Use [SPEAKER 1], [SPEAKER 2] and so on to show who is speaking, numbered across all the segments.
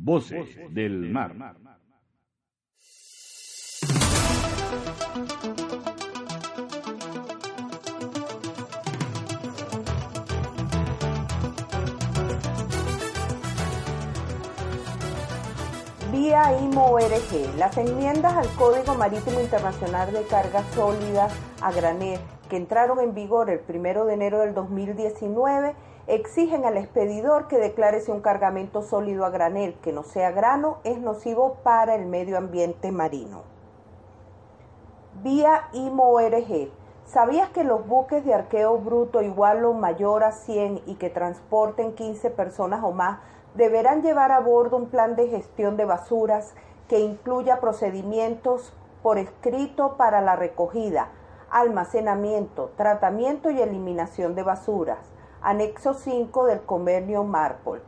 [SPEAKER 1] Voces del mar.
[SPEAKER 2] Vía IMO-ORG, las enmiendas al Código Marítimo Internacional de Cargas Sólidas a granel que entraron en vigor el 1 de enero del 2019 exigen al expedidor que declare si un cargamento sólido a granel que no sea grano es nocivo para el medio ambiente marino. Vía IMO-ORG. ¿Sabías que los buques de arqueo bruto igual o mayor a 100 y que transporten 15 personas o más deberán llevar a bordo un plan de gestión de basuras que incluya procedimientos por escrito para la recogida, almacenamiento, tratamiento y eliminación de basuras? Anexo 5 del convenio Marpol.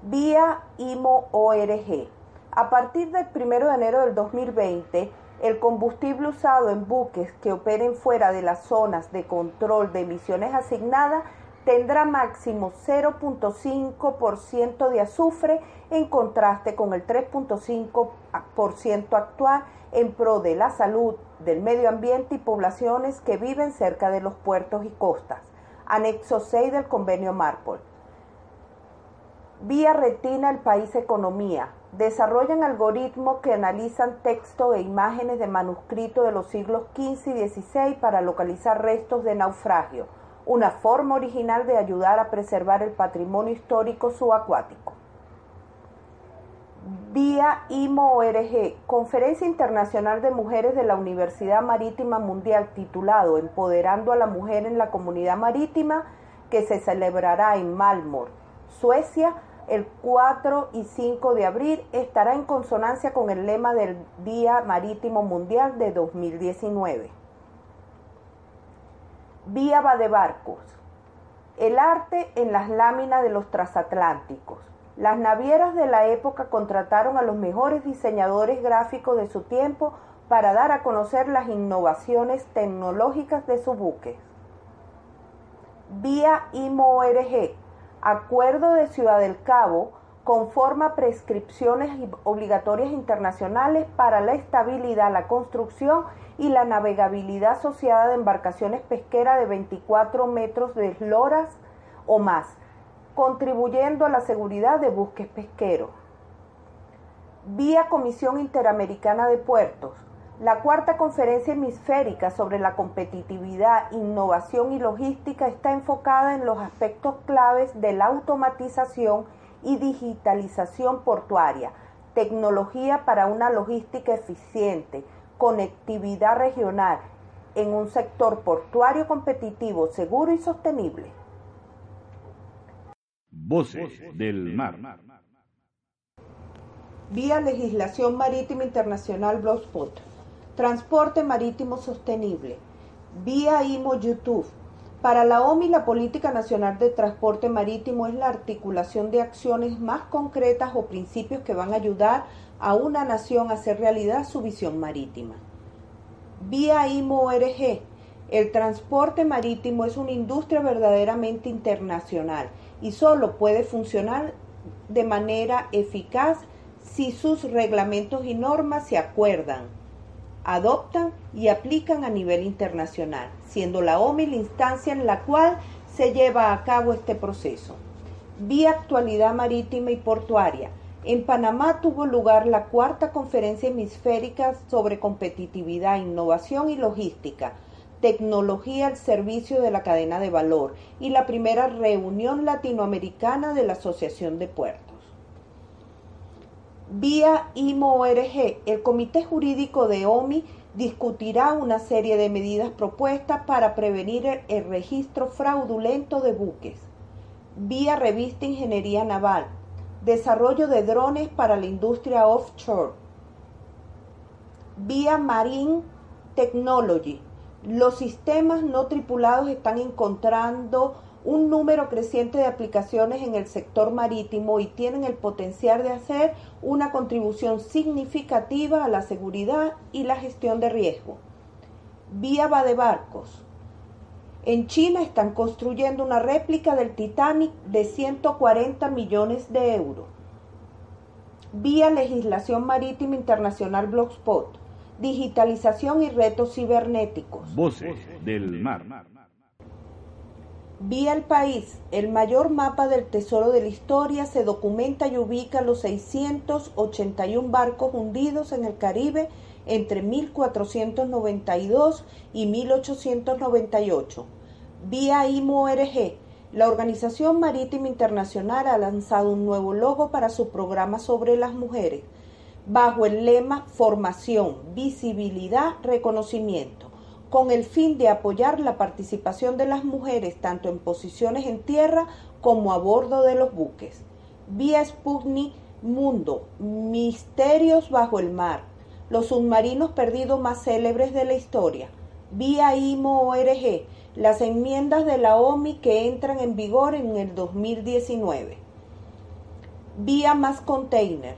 [SPEAKER 2] Vía IMO-ORG. A partir del 1 de enero del 2020, el combustible usado en buques que operen fuera de las zonas de control de emisiones asignadas tendrá máximo 0.5% de azufre en contraste con el 3.5% actual en pro de la salud, del medio ambiente y poblaciones que viven cerca de los puertos y costas. Anexo 6 del convenio Marpol. Vía Retina el País Economía. Desarrollan algoritmos que analizan texto e imágenes de manuscrito de los siglos XV y XVI para localizar restos de naufragio una forma original de ayudar a preservar el patrimonio histórico subacuático. Vía IMO-ORG, Conferencia Internacional de Mujeres de la Universidad Marítima Mundial titulado Empoderando a la Mujer en la Comunidad Marítima, que se celebrará en Malmor, Suecia, el 4 y 5 de abril, estará en consonancia con el lema del Día Marítimo Mundial de 2019. Vía de barcos. El arte en las láminas de los transatlánticos. Las navieras de la época contrataron a los mejores diseñadores gráficos de su tiempo para dar a conocer las innovaciones tecnológicas de sus buques. Vía IMO-ORG, Acuerdo de Ciudad del Cabo, conforma prescripciones obligatorias internacionales para la estabilidad, la construcción y la navegabilidad asociada de embarcaciones pesqueras de 24 metros de esloras o más, contribuyendo a la seguridad de buques pesqueros. Vía Comisión Interamericana de Puertos, la cuarta conferencia hemisférica sobre la competitividad, innovación y logística está enfocada en los aspectos claves de la automatización y digitalización portuaria, tecnología para una logística eficiente, conectividad regional en un sector portuario competitivo, seguro y sostenible.
[SPEAKER 1] Voces del mar.
[SPEAKER 2] Vía legislación marítima internacional Blogspot. Transporte marítimo sostenible. Vía IMO YouTube. Para la OMI, la Política Nacional de Transporte Marítimo es la articulación de acciones más concretas o principios que van a ayudar a una nación a hacer realidad su visión marítima. Vía IMO-ORG, el transporte marítimo es una industria verdaderamente internacional y solo puede funcionar de manera eficaz si sus reglamentos y normas se acuerdan, adoptan y aplican a nivel internacional, siendo la OMI la instancia en la cual se lleva a cabo este proceso. Vía actualidad marítima y portuaria, en Panamá tuvo lugar la cuarta conferencia hemisférica sobre competitividad, innovación y logística, tecnología al servicio de la cadena de valor y la primera reunión latinoamericana de la Asociación de Puertos. Vía IMO-ORG, el Comité Jurídico de OMI discutirá una serie de medidas propuestas para prevenir el registro fraudulento de buques. Vía Revista Ingeniería Naval, Desarrollo de drones para la industria offshore. Vía Marine Technology. Los sistemas no tripulados están encontrando un número creciente de aplicaciones en el sector marítimo y tienen el potencial de hacer una contribución significativa a la seguridad y la gestión de riesgo. Vía de barcos. En China están construyendo una réplica del Titanic de 140 millones de euros. vía legislación marítima internacional Blogspot, digitalización y retos cibernéticos.
[SPEAKER 1] Voces del mar.
[SPEAKER 2] Vía el país, el mayor mapa del tesoro de la historia se documenta y ubica los 681 barcos hundidos en el Caribe entre 1492 y 1898. Vía IMO-RG, la Organización Marítima Internacional ha lanzado un nuevo logo para su programa sobre las mujeres, bajo el lema Formación, Visibilidad, Reconocimiento con el fin de apoyar la participación de las mujeres tanto en posiciones en tierra como a bordo de los buques. Vía Sputnik Mundo, Misterios bajo el mar, los submarinos perdidos más célebres de la historia. Vía IMO-ORG, las enmiendas de la OMI que entran en vigor en el 2019. Vía Más Container,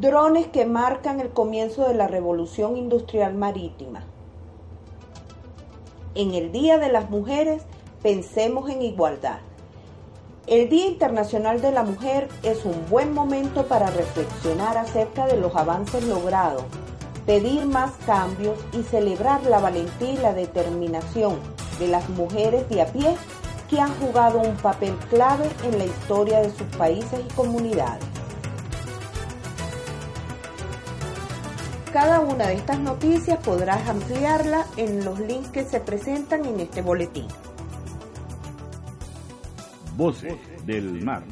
[SPEAKER 2] drones que marcan el comienzo de la revolución industrial marítima en el Día de las Mujeres pensemos en igualdad. El Día Internacional de la Mujer es un buen momento para reflexionar acerca de los avances logrados, pedir más cambios y celebrar la valentía y la determinación de las mujeres de a pie que han jugado un papel clave en la historia de sus países y comunidades. Cada una de estas noticias podrás ampliarla en los links que se presentan en este boletín.
[SPEAKER 1] Voces del mar.